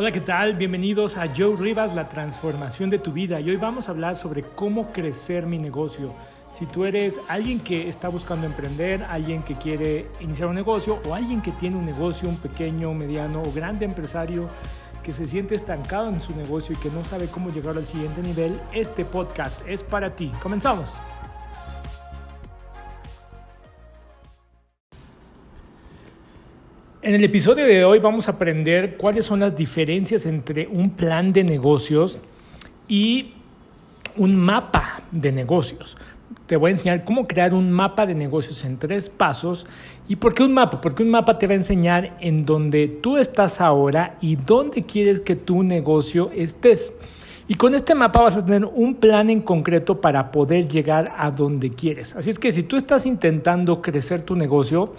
Hola, ¿qué tal? Bienvenidos a Joe Rivas, la transformación de tu vida. Y hoy vamos a hablar sobre cómo crecer mi negocio. Si tú eres alguien que está buscando emprender, alguien que quiere iniciar un negocio o alguien que tiene un negocio, un pequeño, mediano o grande empresario que se siente estancado en su negocio y que no sabe cómo llegar al siguiente nivel, este podcast es para ti. Comenzamos. En el episodio de hoy vamos a aprender cuáles son las diferencias entre un plan de negocios y un mapa de negocios. Te voy a enseñar cómo crear un mapa de negocios en tres pasos. ¿Y por qué un mapa? Porque un mapa te va a enseñar en dónde tú estás ahora y dónde quieres que tu negocio estés. Y con este mapa vas a tener un plan en concreto para poder llegar a donde quieres. Así es que si tú estás intentando crecer tu negocio,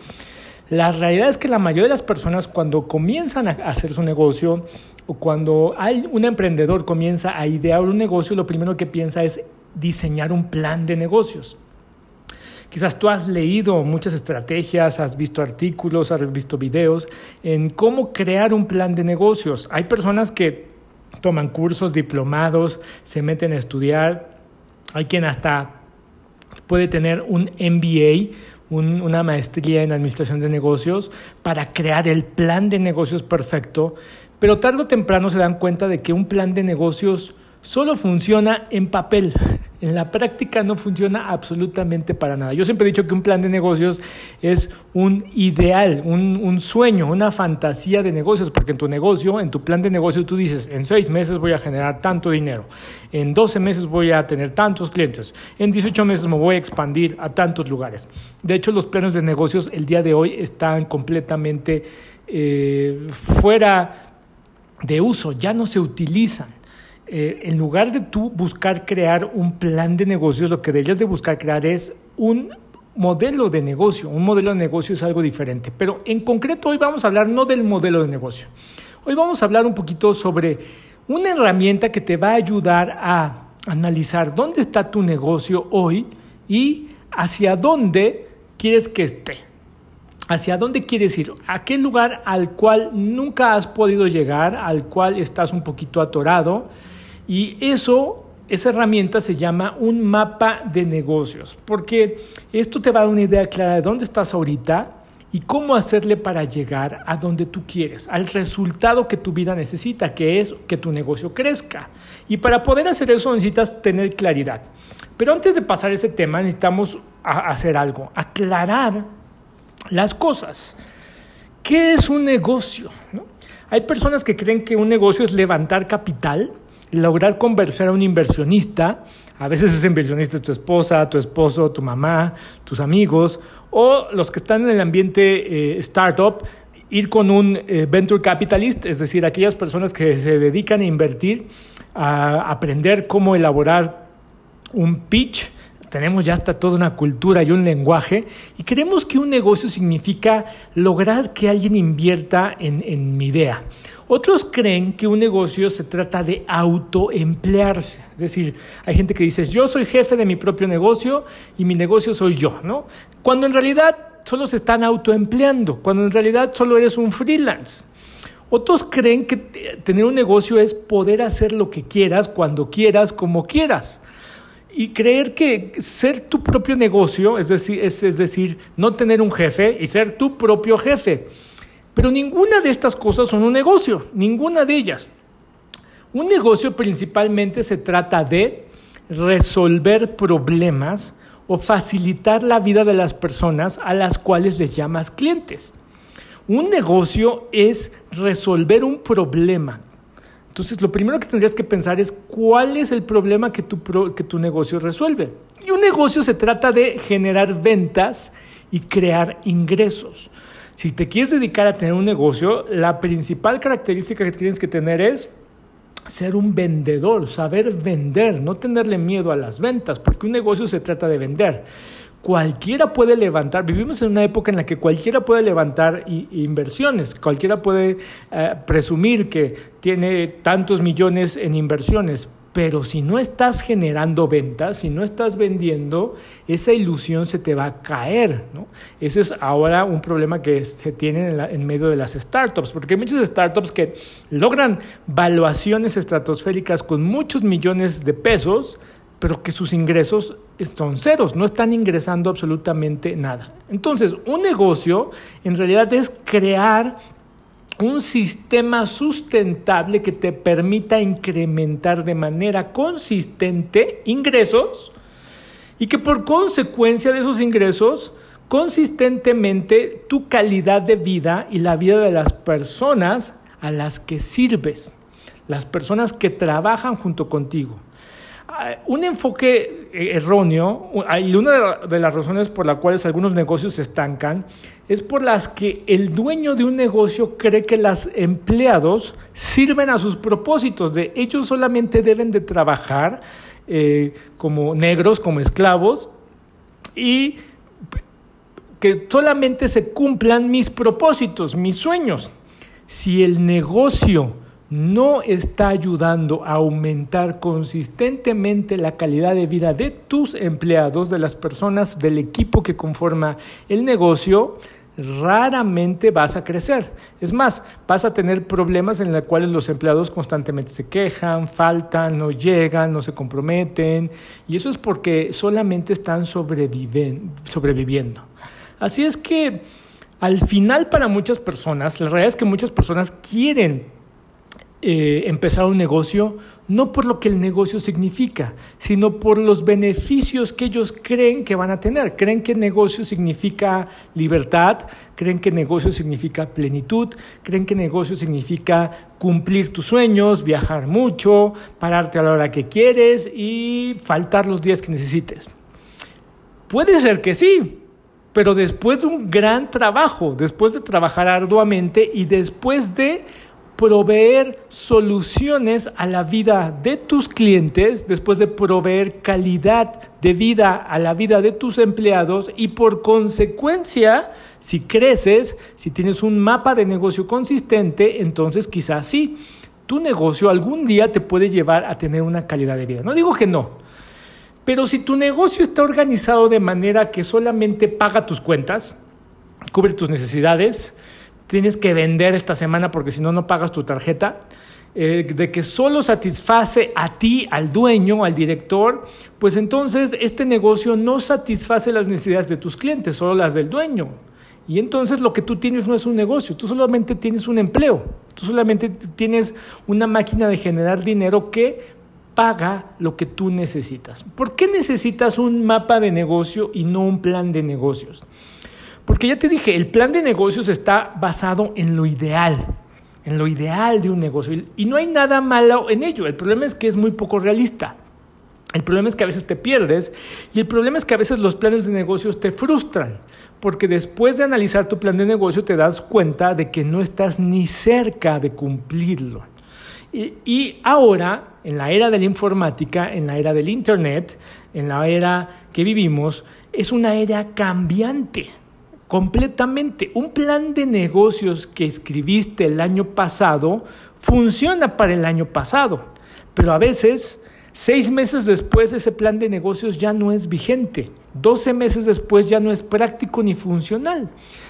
la realidad es que la mayoría de las personas cuando comienzan a hacer su negocio o cuando hay un emprendedor comienza a idear un negocio, lo primero que piensa es diseñar un plan de negocios. Quizás tú has leído muchas estrategias, has visto artículos, has visto videos en cómo crear un plan de negocios. Hay personas que toman cursos, diplomados, se meten a estudiar. Hay quien hasta puede tener un MBA, una maestría en administración de negocios para crear el plan de negocios perfecto, pero tarde o temprano se dan cuenta de que un plan de negocios solo funciona en papel. En la práctica no funciona absolutamente para nada. Yo siempre he dicho que un plan de negocios es un ideal, un, sueño, una fantasía de negocios, porque en tu negocio, en tu plan de negocios, tú dices, en seis meses voy a generar tanto dinero, en 12 meses voy a tener tantos clientes, en 18 meses me voy a expandir a tantos lugares. De hecho, los planes de negocios el día de hoy están completamente eh, fuera de uso, ya no se utilizan. Eh, en lugar de tú buscar crear un plan de negocios, lo que deberías de buscar crear es un modelo de negocio. Un modelo de negocio es algo diferente. Pero en concreto hoy vamos a hablar no del modelo de negocio. Hoy vamos a hablar un poquito sobre una herramienta que te va a ayudar a analizar dónde está tu negocio hoy y hacia dónde quieres que esté. ¿Hacia dónde quieres ir? ¿A qué lugar al cual nunca has podido llegar, al cual estás un poquito atorado? Y eso, esa herramienta se llama un mapa de negocios, porque esto te va a dar una idea clara de dónde estás ahorita y cómo hacerle para llegar a donde tú quieres, al resultado que tu vida necesita, que es que tu negocio crezca. Y para poder hacer eso necesitas tener claridad. Pero antes de pasar ese tema necesitamos hacer algo, aclarar las cosas. ¿Qué es un negocio? Hay personas que creen que un negocio es levantar capital lograr convencer a un inversionista, a veces ese inversionista es tu esposa, tu esposo, tu mamá, tus amigos, o los que están en el ambiente eh, startup, ir con un eh, venture capitalist, es decir, aquellas personas que se dedican a invertir, a aprender cómo elaborar un pitch, tenemos ya hasta toda una cultura y un lenguaje y creemos que un negocio significa lograr que alguien invierta en, en mi idea. Otros creen que un negocio se trata de autoemplearse. Es decir, hay gente que dice, yo soy jefe de mi propio negocio y mi negocio soy yo, ¿no? Cuando en realidad solo se están autoempleando, cuando en realidad solo eres un freelance. Otros creen que tener un negocio es poder hacer lo que quieras, cuando quieras, como quieras. Y creer que ser tu propio negocio, es decir, es, es decir, no tener un jefe y ser tu propio jefe. Pero ninguna de estas cosas son un negocio, ninguna de ellas. Un negocio principalmente se trata de resolver problemas o facilitar la vida de las personas a las cuales les llamas clientes. Un negocio es resolver un problema. Entonces, lo primero que tendrías que pensar es cuál es el problema que tu, que tu negocio resuelve. Y un negocio se trata de generar ventas y crear ingresos. Si te quieres dedicar a tener un negocio, la principal característica que tienes que tener es ser un vendedor, saber vender, no tenerle miedo a las ventas, porque un negocio se trata de vender. Cualquiera puede levantar, vivimos en una época en la que cualquiera puede levantar inversiones, cualquiera puede eh, presumir que tiene tantos millones en inversiones, Pero si no estás generando ventas, si no estás vendiendo, esa ilusión se te va a caer. ¿no? Ese es ahora un problema que se tiene en, en, medio de las startups, porque hay muchas startups que logran valuaciones estratosféricas con muchos millones de pesos, pero que sus ingresos son ceros, no están ingresando absolutamente nada. Entonces, un negocio en realidad es crear un sistema sustentable que te permita incrementar de manera consistente ingresos y que por consecuencia de esos ingresos, consistentemente tu calidad de vida y la vida de las personas a las que sirves, las personas que trabajan junto contigo. Ah, un enfoque eh, erróneo, y una de las razones por las cuales algunos negocios se estancan, es por las que el dueño de un negocio cree que los empleados sirven a sus propósitos, de ellos solamente deben de trabajar eh, como negros, como esclavos, y que solamente se cumplan mis propósitos, mis sueños. Si el negocio no está ayudando a aumentar consistentemente la calidad de vida de tus empleados, de las personas del equipo que conforma el negocio, raramente vas a crecer. Es más, vas a tener problemas en los cuales los empleados constantemente se quejan, faltan, no llegan, no se comprometen, y eso es porque solamente están sobreviviendo. Así es que al final para muchas personas, la realidad es que muchas personas quieren eh, empezar un negocio no por lo que el negocio significa, sino por los beneficios que ellos creen que van a tener. Creen que negocio significa libertad, creen que negocio significa plenitud, creen que negocio significa cumplir tus sueños, viajar mucho, pararte a la hora que quieres y faltar los días que necesites. Puede ser que sí, pero después de un gran trabajo, después de trabajar arduamente y después de proveer soluciones a la vida de tus clientes, después de proveer calidad de vida a la vida de tus empleados y por consecuencia, si creces, si tienes un mapa de negocio consistente, entonces quizás sí, tu negocio algún día te puede llevar a tener una calidad de vida. No digo que no, pero si tu negocio está organizado de manera que solamente paga tus cuentas, cubre tus necesidades, tienes que vender esta semana porque si no, no pagas tu tarjeta. Eh, de que solo satisface a ti, al dueño, al director, pues entonces este negocio no satisface las necesidades de tus clientes, solo las del dueño. Y entonces lo que tú tienes no es un negocio, tú solamente tienes un empleo, tú solamente tienes una máquina de generar dinero que paga lo que tú necesitas. ¿Por qué necesitas un mapa de negocio y no un plan de negocios? Porque ya te dije, el plan de negocios está basado en lo ideal, en lo ideal de un negocio. Y no hay nada malo en ello. El problema es que es muy poco realista. El problema es que a veces te pierdes y el problema es que a veces los planes de negocios te frustran, porque después de analizar tu plan de negocio te das cuenta de que no estás ni cerca de cumplirlo. Y, ahora, en la era de la informática, en la era del Internet, en la era que vivimos, es una era cambiante completamente. Un plan de negocios que escribiste el año pasado funciona para el año pasado, pero a veces seis meses después ese plan de negocios ya no es vigente, doce meses después ya no es práctico ni funcional.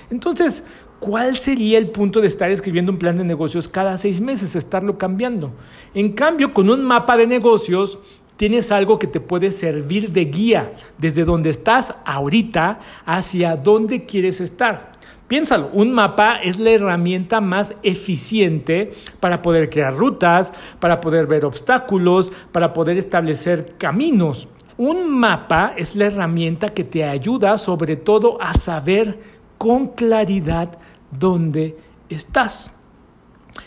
Entonces, ¿cuál sería el punto de estar escribiendo un plan de negocios cada seis meses, estarlo cambiando? En cambio, con un mapa de negocios tienes algo que te puede servir de guía desde donde estás ahorita hacia dónde quieres estar. Piénsalo, un mapa es la herramienta más eficiente para poder crear rutas, para poder ver obstáculos, para poder establecer caminos. Un mapa es la herramienta que te ayuda sobre todo a saber con claridad dónde estás.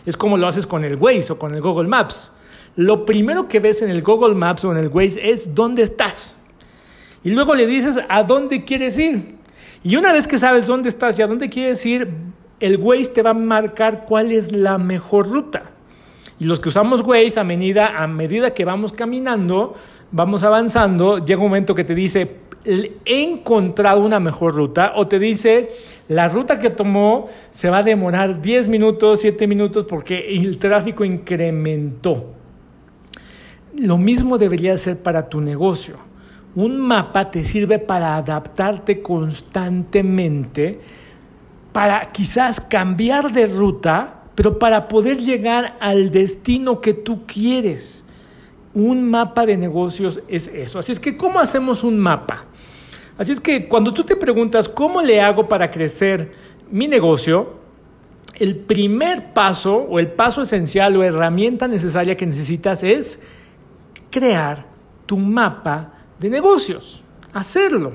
Es como lo haces con el Waze o con el Google Maps lo primero que ves en el Google Maps o en el Waze es dónde estás. Y luego le dices a dónde quieres ir. Y una vez que sabes dónde estás y a dónde quieres ir, el Waze te va a marcar cuál es la mejor ruta. Y los que usamos Waze a medida, a medida que vamos caminando, vamos avanzando, llega un momento que te dice, he encontrado una mejor ruta o te dice, la ruta que tomó se va a demorar 10 minutos, 7 minutos porque el tráfico incrementó. Lo mismo debería ser para tu negocio. Un mapa te sirve para adaptarte constantemente, para quizás cambiar de ruta, pero para poder llegar al destino que tú quieres. Un mapa de negocios es eso. Así es que, ¿cómo hacemos un mapa? Así es que cuando tú te preguntas, ¿cómo le hago para crecer mi negocio? El primer paso o el paso esencial o herramienta necesaria que necesitas es crear tu mapa de negocios, hacerlo.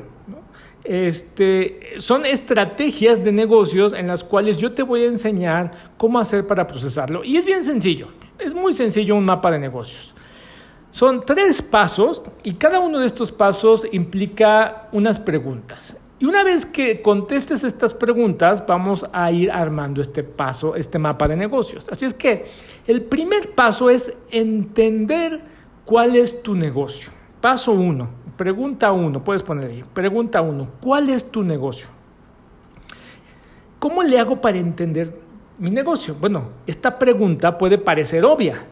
Este, son estrategias de negocios en las cuales yo te voy a enseñar cómo hacer para procesarlo. Y es bien sencillo, es muy sencillo un mapa de negocios. Son tres pasos y cada uno de estos pasos implica unas preguntas. Y una vez que contestes estas preguntas, vamos a ir armando este paso, este mapa de negocios. Así es que el primer paso es entender cuál es tu negocio. Paso uno, pregunta uno, puedes poner ahí, pregunta uno, ¿cuál es tu negocio? ¿Cómo le hago para entender mi negocio? Bueno, esta pregunta puede parecer obvia,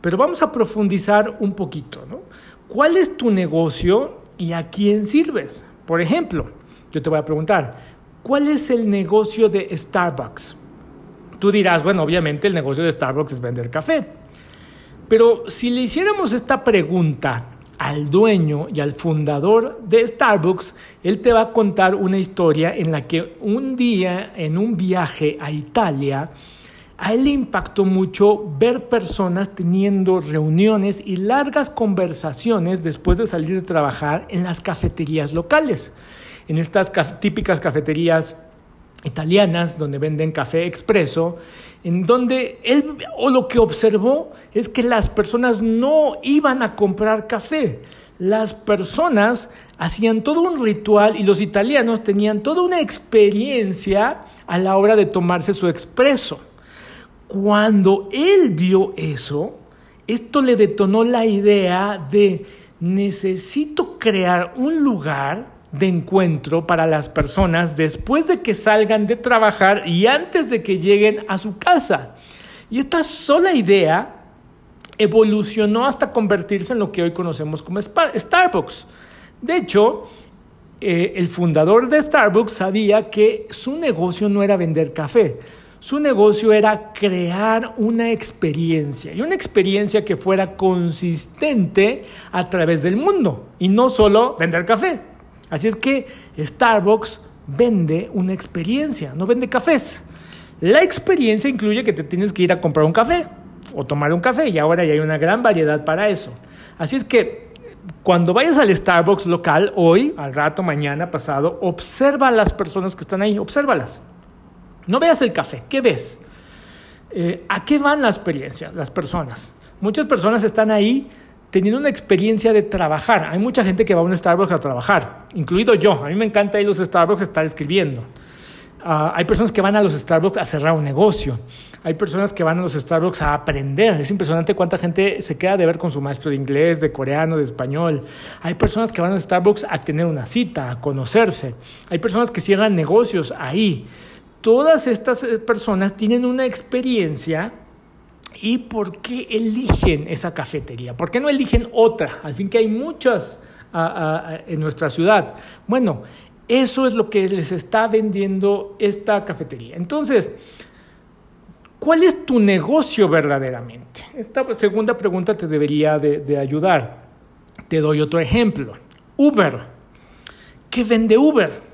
pero vamos a profundizar un poquito. ¿no? ¿Cuál es tu negocio y a quién sirves? Por ejemplo, yo te voy a preguntar, ¿cuál es el negocio de Starbucks? Tú dirás, bueno, obviamente el negocio de Starbucks es vender café. Pero si le hiciéramos esta pregunta al dueño y al fundador de Starbucks, él te va a contar una historia en la que un día en un viaje a Italia, a él le impactó mucho ver personas teniendo reuniones y largas conversaciones después de salir de trabajar en las cafeterías locales, en estas típicas cafeterías italianas donde venden café expreso, en donde él o lo que observó es que las personas no iban a comprar café. Las personas hacían todo un ritual y los italianos tenían toda una experiencia a la hora de tomarse su expreso. Cuando él vio eso, esto le detonó la idea de necesito crear un lugar de encuentro para las personas después de que salgan de trabajar y antes de que lleguen a su casa. Y esta sola idea evolucionó hasta convertirse en lo que hoy conocemos como Starbucks. De hecho, eh, el fundador de Starbucks sabía que su negocio no era vender café, su negocio era crear una experiencia y una experiencia que fuera consistente a través del mundo y no solo vender café. Así es que Starbucks vende una experiencia, no vende cafés. La experiencia incluye que te tienes que ir a comprar un café o tomar un café y ahora ya hay una gran variedad para eso. Así es que cuando vayas al Starbucks local hoy, al rato, mañana, pasado, observa a las personas que están ahí, obsérvalas. No veas el café, ¿qué ves? Eh, ¿A qué van la experiencia, las personas? Muchas personas están ahí teniendo una experiencia de trabajar. Hay mucha gente que va a un Starbucks a trabajar, incluido yo. A mí me encanta ir a los Starbucks a estar escribiendo. Ah, hay personas que van a los Starbucks a cerrar un negocio. Hay personas que van a los Starbucks a aprender. Es impresionante cuánta gente se queda de ver con su maestro de inglés, de coreano, de español. Hay personas que van a los Starbucks a tener una cita, a conocerse. Hay personas que cierran negocios ahí. Todas estas eh, personas tienen una experiencia ¿Y por qué eligen esa cafetería? ¿Por qué no eligen otra? Al fin que hay muchas en nuestra ciudad. Bueno, eso es lo que les está vendiendo esta cafetería. Entonces, ¿cuál es tu negocio verdaderamente? Esta segunda pregunta te debería de ayudar. Te doy otro ejemplo. Uber. ¿Qué vende Uber?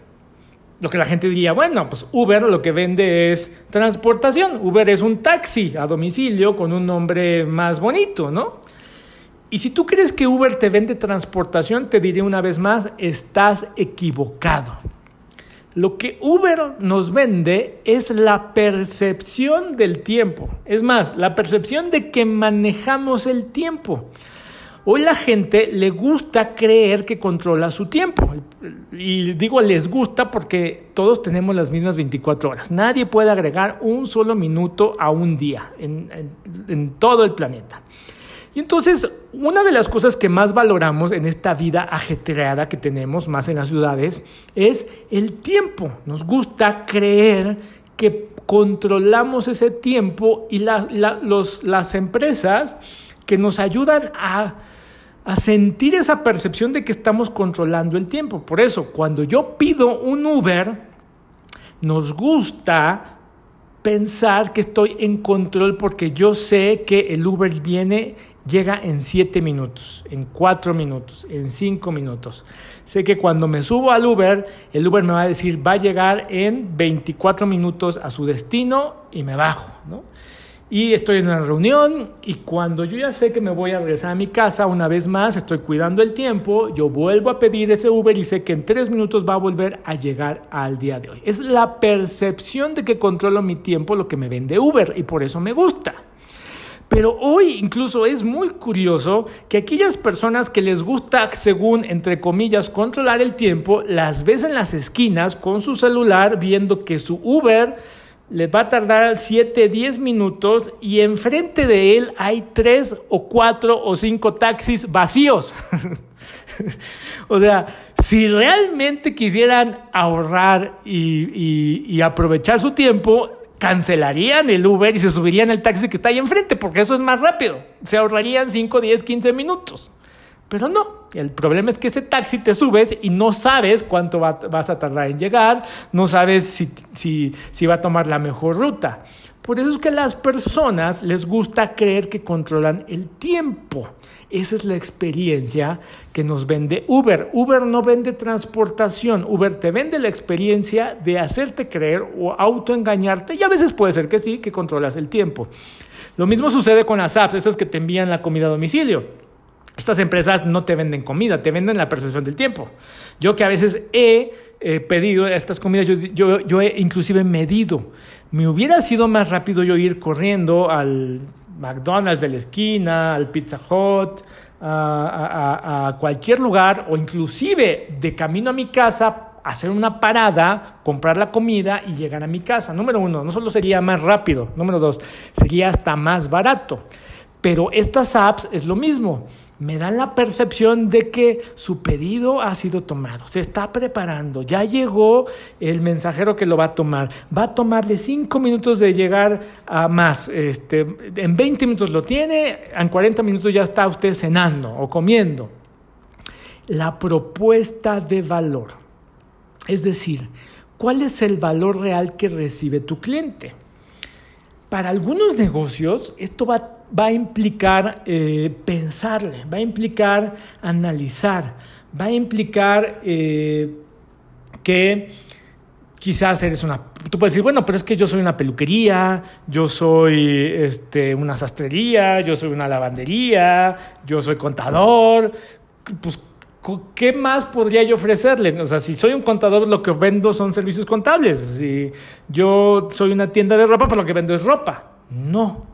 Lo que la gente diría, bueno, pues Uber lo que vende es transportación. Uber es un taxi a domicilio con un nombre más bonito, ¿no? Y si tú crees que Uber te vende transportación, te diré una vez más, estás equivocado. Lo que Uber nos vende es la percepción del tiempo. Es más, la percepción de que manejamos el tiempo. Hoy la gente le gusta creer que controla su tiempo. Y digo les gusta porque todos tenemos las mismas 24 horas. Nadie puede agregar un solo minuto a un día en, todo el planeta. Y entonces, una de las cosas que más valoramos en esta vida ajetreada que tenemos, más en las ciudades, es el tiempo. Nos gusta creer que controlamos ese tiempo y las empresas que nos ayudan a, a sentir esa percepción de que estamos controlando el tiempo. Por eso, cuando yo pido un Uber, nos gusta pensar que estoy en control porque yo sé que el Uber viene, llega en 7 minutos, en 4 minutos, en 5 minutos. Sé que cuando me subo al Uber, el Uber me va a decir va a llegar en 24 minutos a su destino y me bajo, ¿no? Y estoy en una reunión y cuando yo ya sé que me voy a regresar a mi casa, una vez más estoy cuidando el tiempo, yo vuelvo a pedir ese Uber y sé que en tres minutos va a volver a llegar al día de hoy. Es la percepción de que controlo mi tiempo lo que me vende Uber y por eso me gusta. Pero hoy incluso es muy curioso que aquellas personas que les gusta, según entre comillas, controlar el tiempo, las ves en las esquinas con su celular viendo que su Uber les va a tardar 7, 10 minutos y enfrente de él hay 3 o 4 o 5 taxis vacíos. o sea, si realmente quisieran ahorrar y, y, aprovechar su tiempo, cancelarían el Uber y se subirían el taxi que está ahí enfrente, porque eso es más rápido. Se ahorrarían 5, 10, 15 minutos. Pero no, el problema es que ese taxi te subes y no sabes cuánto vas a tardar en llegar, no sabes si, si, si va a tomar la mejor ruta. Por eso es que a las personas les gusta creer que controlan el tiempo. Esa es la experiencia que nos vende Uber. Uber no vende transportación, Uber te vende la experiencia de hacerte creer o autoengañarte y a veces puede ser que sí, que controlas el tiempo. Lo mismo sucede con las apps, esas que te envían la comida a domicilio. Estas empresas no te venden comida, te venden la percepción del tiempo. Yo que a veces he pedido estas comidas, yo, yo, he inclusive medido. Me hubiera sido más rápido yo ir corriendo al McDonald's de la esquina, al Pizza Hut, a, a cualquier lugar o inclusive de camino a mi casa hacer una parada, comprar la comida y llegar a mi casa. Número uno, no solo sería más rápido. Número dos, sería hasta más barato. Pero estas apps es lo mismo me dan la percepción de que su pedido ha sido tomado, se está preparando, ya llegó el mensajero que lo va a tomar, va a tomarle cinco minutos de llegar a más, este, en 20 minutos lo tiene, en 40 minutos ya está usted cenando o comiendo. La propuesta de valor, es decir, ¿cuál es el valor real que recibe tu cliente? Para algunos negocios esto va, va a implicar eh, pensarle, va a implicar analizar, va a implicar eh, que quizás eres una... Tú puedes decir, bueno, pero es que yo soy una peluquería, yo soy este, una sastrería, yo soy una lavandería, yo soy contador, pues ¿qué más podría yo ofrecerle? O sea, si soy un contador, lo que vendo son servicios contables. Si yo soy una tienda de ropa, pues lo que vendo es ropa. No.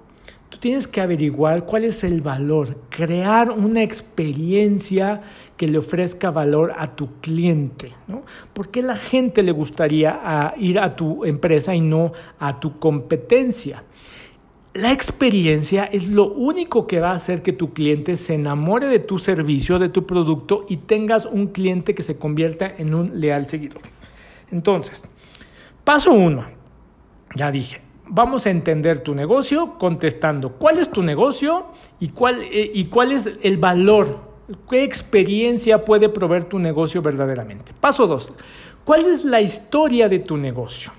Tú tienes que averiguar cuál es el valor, crear una experiencia que le ofrezca valor a tu cliente. ¿no? ¿Por qué la gente le gustaría ir a tu empresa y no a tu competencia? La experiencia es lo único que va a hacer que tu cliente se enamore de tu servicio, de tu producto y tengas un cliente que se convierta en un leal seguidor. Entonces, paso uno, ya dije, vamos a entender tu negocio contestando cuál es tu negocio y cuál, eh, y cuál es el valor, qué experiencia puede proveer tu negocio verdaderamente. Paso dos, ¿cuál es la historia de tu negocio?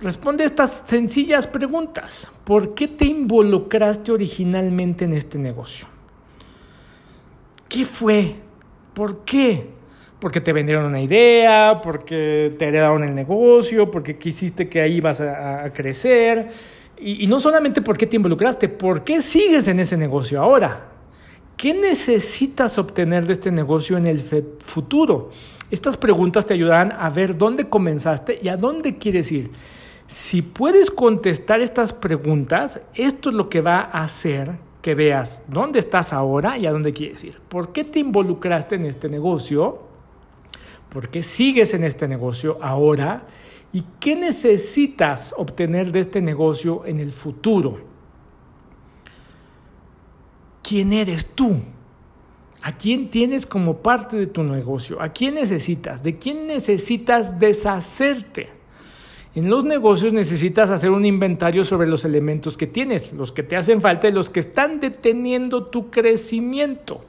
Responde estas sencillas preguntas. ¿Por qué te involucraste originalmente en este negocio? ¿Qué fue? ¿Por qué? Porque te vendieron una idea, porque te heredaron el negocio, porque quisiste que ahí ibas a, crecer. Y, y no solamente por qué te involucraste, ¿por qué sigues en ese negocio ahora? ¿Qué necesitas obtener de este negocio en el futuro? Estas preguntas te ayudarán a ver dónde comenzaste y a dónde quieres ir. Si puedes contestar estas preguntas, esto es lo que va a hacer que veas dónde estás ahora y a dónde quieres ir. ¿Por qué te involucraste en este negocio? ¿Por qué sigues en este negocio ahora? ¿Y qué necesitas obtener de este negocio en el futuro? ¿Quién eres tú? ¿A quién tienes como parte de tu negocio? ¿A quién necesitas? ¿De quién necesitas deshacerte? En los negocios necesitas hacer un inventario sobre los elementos que tienes, los que te hacen falta y los que están deteniendo tu crecimiento.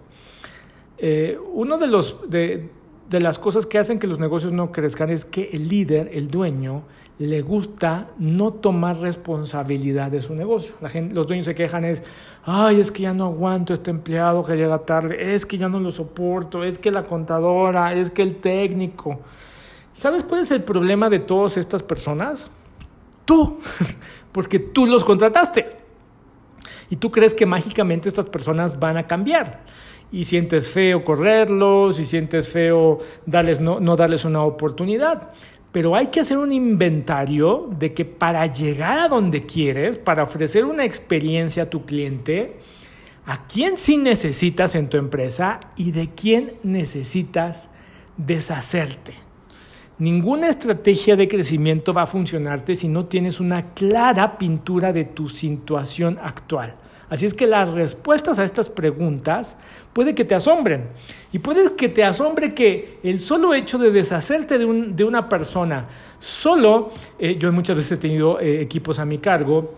Eh, uno de los de, de las cosas que hacen que los negocios no crezcan es que el líder, el dueño, le gusta no tomar responsabilidad de su negocio. Los dueños se quejan es, ay, es que ya no aguanto este empleado que llega tarde, es que ya no lo soporto, es que la contadora, es que el técnico. ¿Sabes cuál es el problema de todas estas personas? Tú, porque tú los contrataste. Y tú crees que mágicamente estas personas van a cambiar y sientes feo correrlos y sientes feo darles, no, no darles una oportunidad. Pero hay que hacer un inventario de que para llegar a donde quieres, para ofrecer una experiencia a tu cliente, a quién sí necesitas en tu empresa y de quién necesitas deshacerte. Ninguna estrategia de crecimiento va a funcionarte si no tienes una clara pintura de tu situación actual. Así es que las respuestas a estas preguntas puede que te asombren. Y puede que te asombre que el solo hecho de deshacerte de, una persona, solo, eh, yo muchas veces he tenido eh, equipos a mi cargo,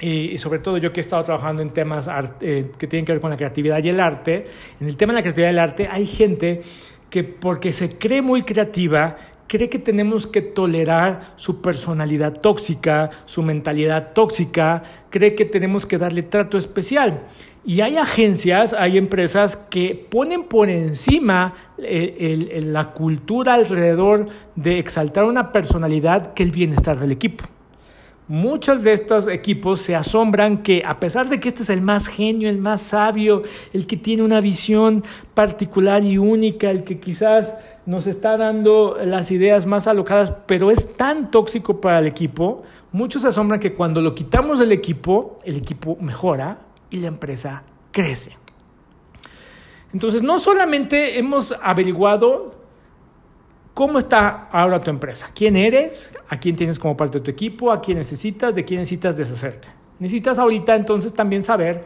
y sobre todo yo que he estado trabajando en temas eh, que tienen que ver con la creatividad y el arte, en el tema de la creatividad y el arte hay gente que porque se cree muy creativa, cree que tenemos que tolerar su personalidad tóxica, su mentalidad tóxica, cree que tenemos que darle trato especial. Y hay agencias, hay empresas que ponen por encima eh, la cultura alrededor de exaltar una personalidad que el bienestar del equipo. Muchos de estos equipos se asombran que a pesar de que este es el más genio, el más sabio, el que tiene una visión particular y única, el que quizás nos está dando las ideas más alocadas, pero es tan tóxico para el equipo, muchos se asombran que cuando lo quitamos del equipo, el equipo mejora y la empresa crece. Entonces, no solamente hemos averiguado ¿Cómo está ahora tu empresa? ¿Quién eres? ¿A quién tienes como parte de tu equipo? ¿A quién necesitas? ¿De quién necesitas deshacerte? Necesitas ahorita entonces también saber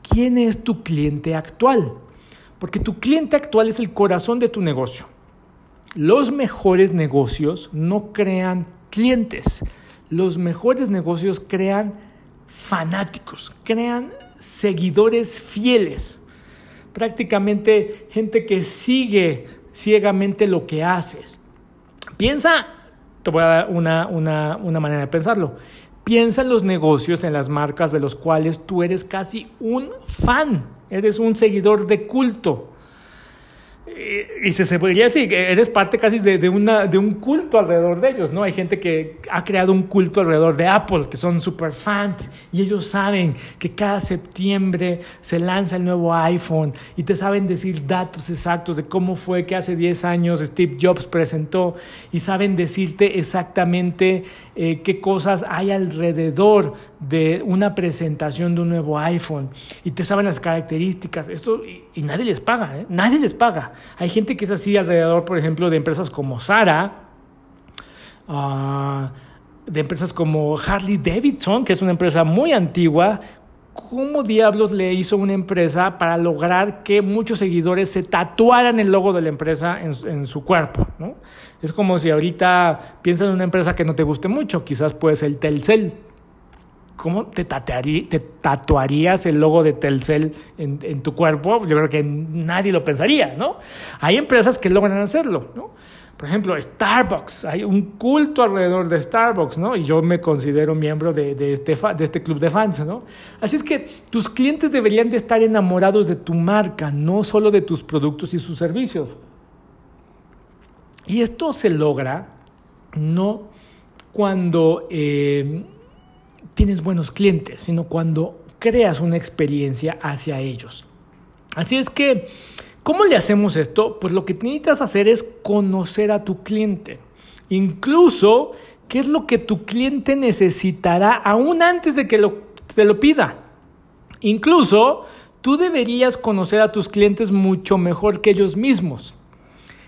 quién es tu cliente actual. Porque tu cliente actual es el corazón de tu negocio. Los mejores negocios no crean clientes. Los mejores negocios crean fanáticos, crean seguidores fieles. Prácticamente gente que sigue ciegamente lo que haces. Piensa, te voy a dar una, una, una manera de pensarlo. Piensa en los negocios, en las marcas de los cuales tú eres casi un fan, eres un seguidor de culto y se, podría decir que eres parte casi de, una, de un culto alrededor de ellos, ¿no? Hay gente que ha creado un culto alrededor de Apple, que son super fans, y ellos saben que cada septiembre se lanza el nuevo iPhone y te saben decir datos exactos de cómo fue que hace 10 años Steve Jobs presentó y saben decirte exactamente eh, qué cosas hay alrededor de una presentación de un nuevo iPhone y te saben las características. Esto, y, nadie les paga, ¿eh? Nadie les paga. Hay gente que es así alrededor, por ejemplo, de empresas como Sara, ah, de empresas como Harley Davidson, que es una empresa muy antigua. ¿Cómo diablos le hizo una empresa para lograr que muchos seguidores se tatuaran el logo de la empresa en, su cuerpo? Es como si ahorita piensas en una empresa que no te guste mucho, quizás puede ser el Telcel. ¿Cómo te, tatuarías el logo de Telcel en, tu cuerpo? Yo creo que nadie lo pensaría, ¿no? Hay empresas que logran hacerlo, ¿no? Por ejemplo, Starbucks, hay un culto alrededor de Starbucks, ¿no? Y yo me considero miembro de, este, este club de fans, ¿no? Así es que tus clientes deberían de estar enamorados de tu marca, no solo de tus productos y sus servicios. Y esto se logra no cuando... Eh, tienes buenos clientes, sino cuando creas una experiencia hacia ellos. Así es que, ¿cómo le hacemos esto? Pues lo que necesitas hacer es conocer a tu cliente. Incluso, ¿qué es lo que tu cliente necesitará aún antes de que lo, te lo pida? Incluso, tú deberías conocer a tus clientes mucho mejor que ellos mismos.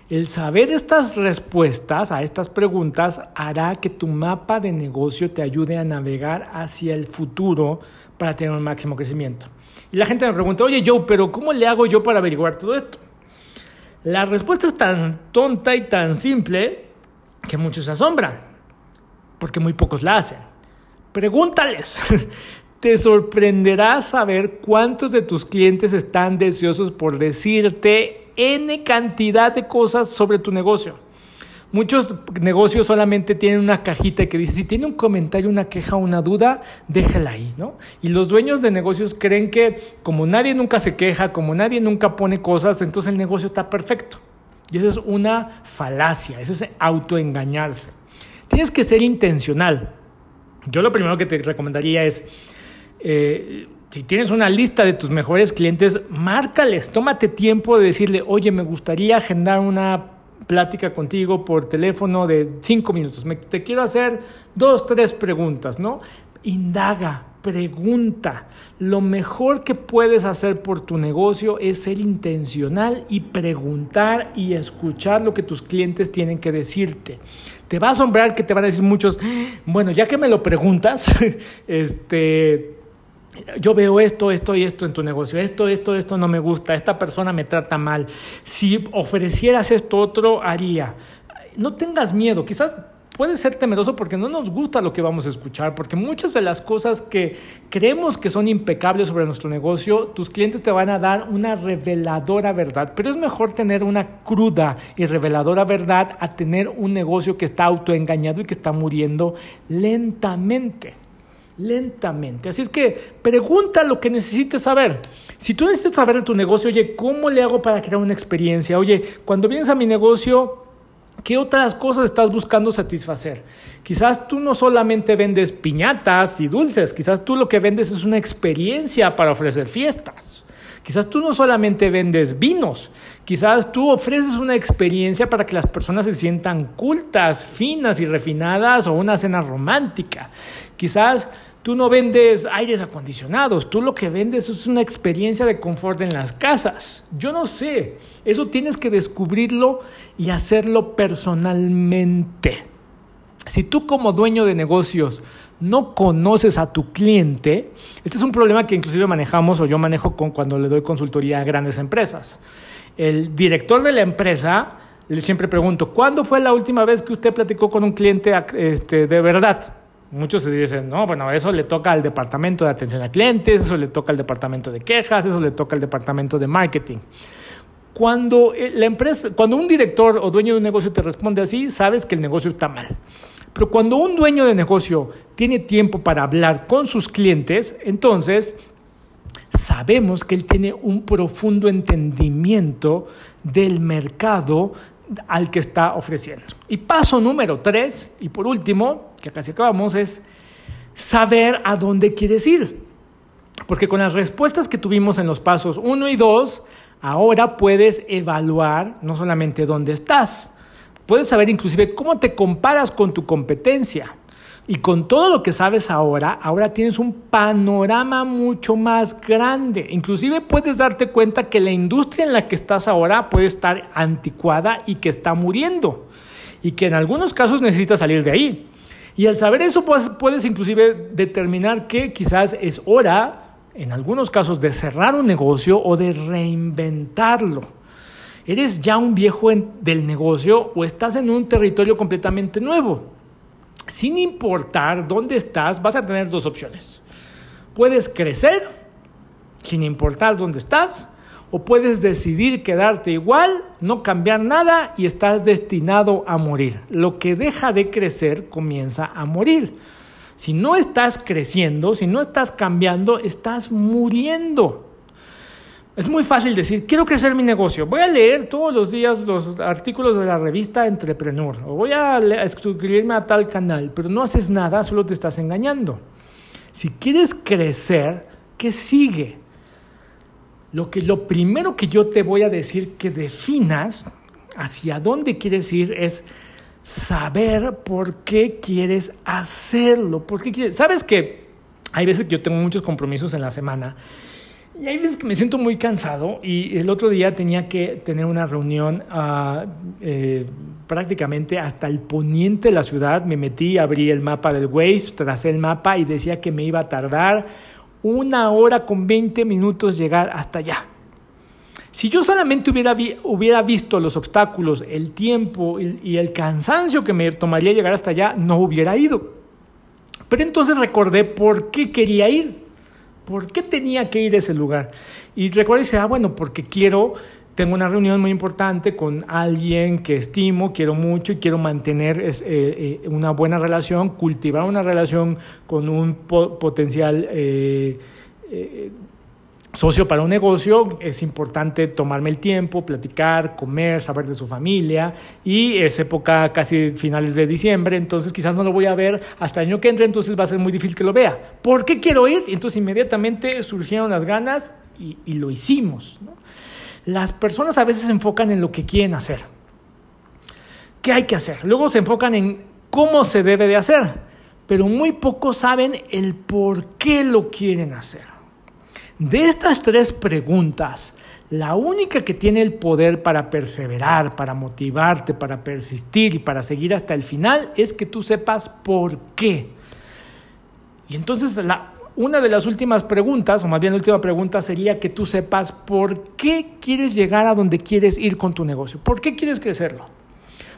El saber estas respuestas a estas preguntas hará que tu mapa de negocio te ayude a navegar hacia el futuro para tener un máximo crecimiento. Y la gente me pregunta, oye Joe, pero ¿cómo le hago yo para averiguar todo esto? La respuesta es tan tonta y tan simple que muchos se asombran. porque muy pocos la hacen. Pregúntales. Te sorprenderá saber cuántos de tus clientes están deseosos por decirte N cantidad de cosas sobre tu negocio. Muchos negocios solamente tienen una cajita que dice, si tiene un comentario, una queja, una duda, déjala ahí, ¿no? Y los dueños de negocios creen que como nadie nunca se queja, como nadie nunca pone cosas, entonces el negocio está perfecto. Y eso es una falacia, eso es autoengañarse. Tienes que ser intencional. Yo lo primero que te recomendaría es, eh, si tienes una lista de tus mejores clientes, márcales, tómate tiempo de decirle, oye, me gustaría agendar una plática contigo por teléfono de cinco minutos. te quiero hacer dos, tres preguntas, ¿no? Indaga, pregunta. Lo mejor que puedes hacer por tu negocio es ser intencional y preguntar y escuchar lo que tus clientes tienen que decirte. Te va a asombrar que te van a decir muchos, bueno, ya que me lo preguntas, este yo veo esto, esto y esto en tu negocio, esto, esto, esto no me gusta, esta persona me trata mal, si ofrecieras esto otro, haría. No tengas miedo, quizás puedes ser temeroso porque no nos gusta lo que vamos a escuchar, porque muchas de las cosas que creemos que son impecables sobre nuestro negocio, tus clientes te van a dar una reveladora verdad, pero es mejor tener una cruda y reveladora verdad a tener un negocio que está autoengañado y que está muriendo lentamente lentamente. Así es que pregunta lo que necesites saber. Si tú necesitas saber de tu negocio, oye, ¿cómo le hago para crear una experiencia? Oye, cuando vienes a mi negocio, ¿qué otras cosas estás buscando satisfacer? Quizás tú no solamente vendes piñatas y dulces, quizás tú lo que vendes es una experiencia para ofrecer fiestas. Quizás tú no solamente vendes vinos, quizás tú ofreces una experiencia para que las personas se sientan cultas, finas y refinadas o una cena romántica. Quizás Tú no vendes aires acondicionados, tú lo que vendes es una experiencia de confort en las casas. Yo no sé, eso tienes que descubrirlo y hacerlo personalmente. Si tú como dueño de negocios no conoces a tu cliente, este es un problema que inclusive manejamos o yo manejo con cuando le doy consultoría a grandes empresas. El director de la empresa le siempre pregunto, ¿cuándo fue la última vez que usted platicó con un cliente este, de verdad? Muchos se dicen, no, bueno, eso le toca al departamento de atención a clientes, eso le toca al departamento de quejas, eso le toca al departamento de marketing. Cuando, eh, la empresa, cuando un director o dueño de un negocio te responde así, sabes que el negocio está mal. Pero cuando un dueño de negocio tiene tiempo para hablar con sus clientes, entonces sabemos que él tiene un profundo entendimiento del mercado al que está ofreciendo. Y paso número tres, y por último, que casi acabamos, es saber a dónde quieres ir. Porque con las respuestas que tuvimos en los pasos uno y dos, ahora puedes evaluar no solamente dónde estás, puedes saber inclusive cómo te comparas con tu competencia. Y con todo lo que sabes ahora, ahora tienes un panorama mucho más grande. Inclusive puedes darte cuenta que la industria en la que estás ahora puede estar anticuada y que está muriendo. Y que en algunos casos necesitas salir de ahí. Y al saber eso puedes, puedes inclusive determinar que quizás es hora, en algunos casos, de cerrar un negocio o de reinventarlo. ¿Eres ya un viejo del negocio o estás en un territorio completamente nuevo? Sin importar dónde estás, vas a tener dos opciones. Puedes crecer sin importar dónde estás, o puedes decidir quedarte igual, no cambiar nada y estás destinado a morir. Lo que deja de crecer comienza a morir. Si no estás creciendo, si no estás cambiando, estás muriendo. Es muy fácil decir, quiero crecer mi negocio, voy a leer todos los días los artículos de la revista Entrepreneur o voy a, suscribirme a tal canal, pero no haces nada, solo te estás engañando. Si quieres crecer, ¿qué sigue? Lo, que, lo primero que yo te voy a decir que definas hacia dónde quieres ir es saber por qué quieres hacerlo. ¿Por qué quieres? Sabes que hay veces que yo tengo muchos compromisos en la semana y hay veces que me siento muy cansado y el otro día tenía que tener una reunión uh, eh, prácticamente hasta el poniente de la ciudad. Me metí, abrí el mapa del Waze, tracé el mapa y decía que me iba a tardar una hora con 20 minutos llegar hasta allá. Si yo solamente hubiera, hubiera visto los obstáculos, el tiempo y el cansancio que me tomaría llegar hasta allá, no hubiera ido. Pero entonces recordé por qué quería ir, por qué tenía que ir a ese lugar. Y recordé y dije, ah, bueno, porque quiero tengo una reunión muy importante con alguien que estimo, quiero mucho y quiero mantener eh, eh, una buena relación, cultivar una relación con un potencial eh, socio para un negocio, es importante tomarme el tiempo, platicar, comer, saber de su familia y es época casi finales de diciembre, entonces quizás no lo voy a ver hasta el año que entre, entonces va a ser muy difícil que lo vea. ¿Por qué quiero ir? Entonces inmediatamente surgieron las ganas y, y lo hicimos. Las personas a veces se enfocan en lo que quieren hacer. ¿Qué hay que hacer? Luego se enfocan en cómo se debe de hacer, pero muy pocos saben el por qué lo quieren hacer. De estas tres preguntas, la única que tiene el poder para perseverar, para motivarte, para persistir y para seguir hasta el final es que tú sepas por qué. Y entonces la una de las últimas preguntas, o más bien la última pregunta, sería que tú sepas por qué quieres llegar a donde quieres ir con tu negocio. ¿Por qué quieres crecerlo?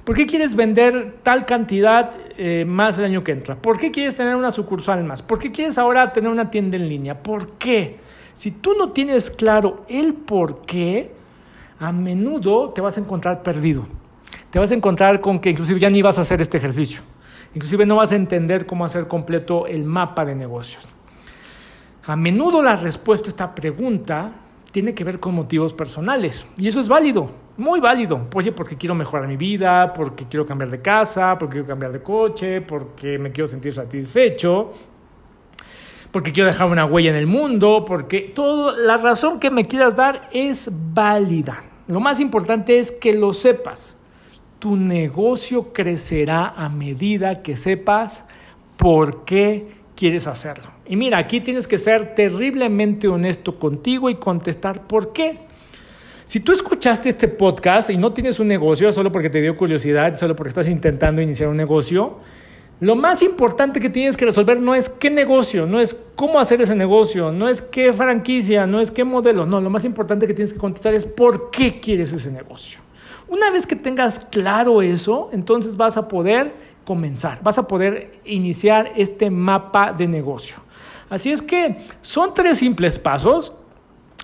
¿Por qué quieres vender tal cantidad eh, más el año que entra? ¿Por qué quieres tener una sucursal más? ¿Por qué quieres ahora tener una tienda en línea? ¿Por qué? Si tú no tienes claro el por qué, a menudo te vas a encontrar perdido. Te vas a encontrar con que inclusive ya ni vas a hacer este ejercicio. Inclusive no vas a entender cómo hacer completo el mapa de negocios. A menudo la respuesta a esta pregunta tiene que ver con motivos personales y eso es válido, muy válido. Oye, porque quiero mejorar mi vida, porque quiero cambiar de casa, porque quiero cambiar de coche, porque me quiero sentir satisfecho, porque quiero dejar una huella en el mundo, porque todo la razón que me quieras dar es válida. Lo más importante es que lo sepas. Tu negocio crecerá a medida que sepas por qué quieres hacerlo. Y mira, aquí tienes que ser terriblemente honesto contigo y contestar por qué. Si tú escuchaste este podcast y no tienes un negocio solo porque te dio curiosidad, solo porque estás intentando iniciar un negocio, lo más importante que tienes que resolver no es qué negocio, no es cómo hacer ese negocio, no es qué franquicia, no es qué modelo, no, lo más importante que tienes que contestar es por qué quieres ese negocio. Una vez que tengas claro eso, entonces vas a poder comenzar, vas a poder iniciar este mapa de negocio. Así es que son tres simples pasos.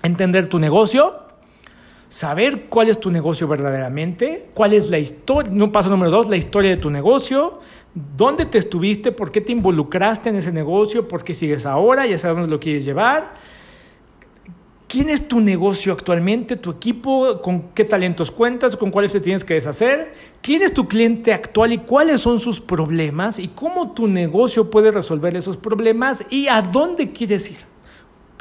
Entender tu negocio, saber cuál es tu negocio verdaderamente, cuál es la historia, paso número dos, la historia de tu negocio, dónde te estuviste, por qué te involucraste en ese negocio, por qué sigues ahora, ya sabes dónde lo quieres llevar ¿Quién es tu negocio actualmente, tu equipo? ¿Con qué talentos cuentas? ¿Con cuáles te tienes que deshacer? ¿Quién es tu cliente actual y cuáles son sus problemas? ¿Y cómo tu negocio puede resolver esos problemas? ¿Y a dónde quieres ir?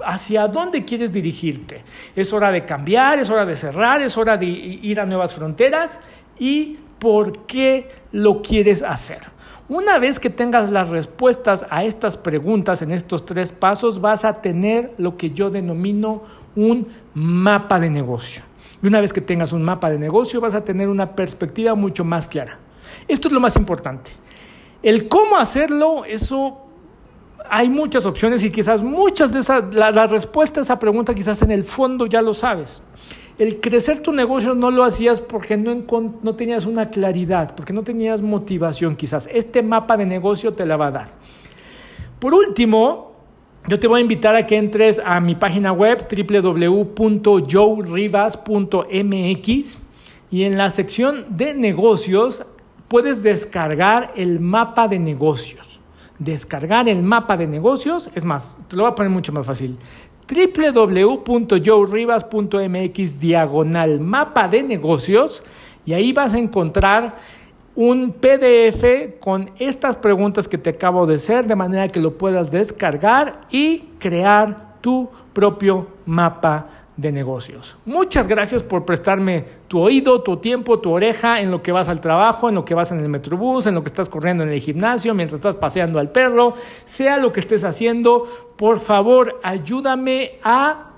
¿Hacia dónde quieres dirigirte? ¿Es hora de cambiar? ¿Es hora de cerrar? ¿Es hora de ir a nuevas fronteras? ¿Y por qué lo quieres hacer? Una vez que tengas las respuestas a estas preguntas en estos tres pasos, vas a tener lo que yo denomino un mapa de negocio. Y una vez que tengas un mapa de negocio, vas a tener una perspectiva mucho más clara. Esto es lo más importante. El cómo hacerlo, eso hay muchas opciones y quizás muchas de esas, la, la respuesta a esa pregunta quizás en el fondo ya lo sabes. El crecer tu negocio no lo hacías porque no, tenías una claridad, porque no tenías motivación quizás. Este mapa de negocio te la va a dar. Por último, yo te voy a invitar a que entres a mi página web www.joerivas.mx y en la sección de negocios puedes descargar el mapa de negocios. Descargar el mapa de negocios, es más, te lo voy a poner mucho más fácil www.joerivas.mx diagonal mapa de negocios y ahí vas a encontrar un PDF con estas preguntas que te acabo de hacer de manera que lo puedas descargar y crear tu propio mapa de negocios. Muchas gracias por prestarme tu oído, tu tiempo, tu oreja en lo que vas al trabajo, en lo que vas en el metrobús, en lo que estás corriendo en el gimnasio, mientras estás paseando al perro, sea lo que estés haciendo, por favor, ayúdame a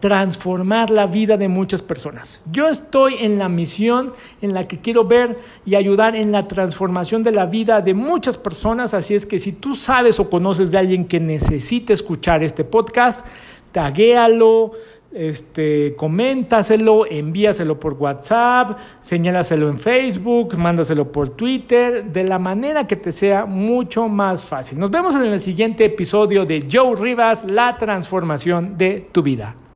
transformar la vida de muchas personas. Yo estoy en la misión en la que quiero ver y ayudar en la transformación de la vida de muchas personas, así es que si tú sabes o conoces de alguien que necesite escuchar este podcast, taguéalo, este, coméntaselo, envíaselo por WhatsApp, señálaselo en Facebook, mándaselo por Twitter, de la manera que te sea mucho más fácil. Nos vemos en el siguiente episodio de Joe Rivas, la transformación de tu vida.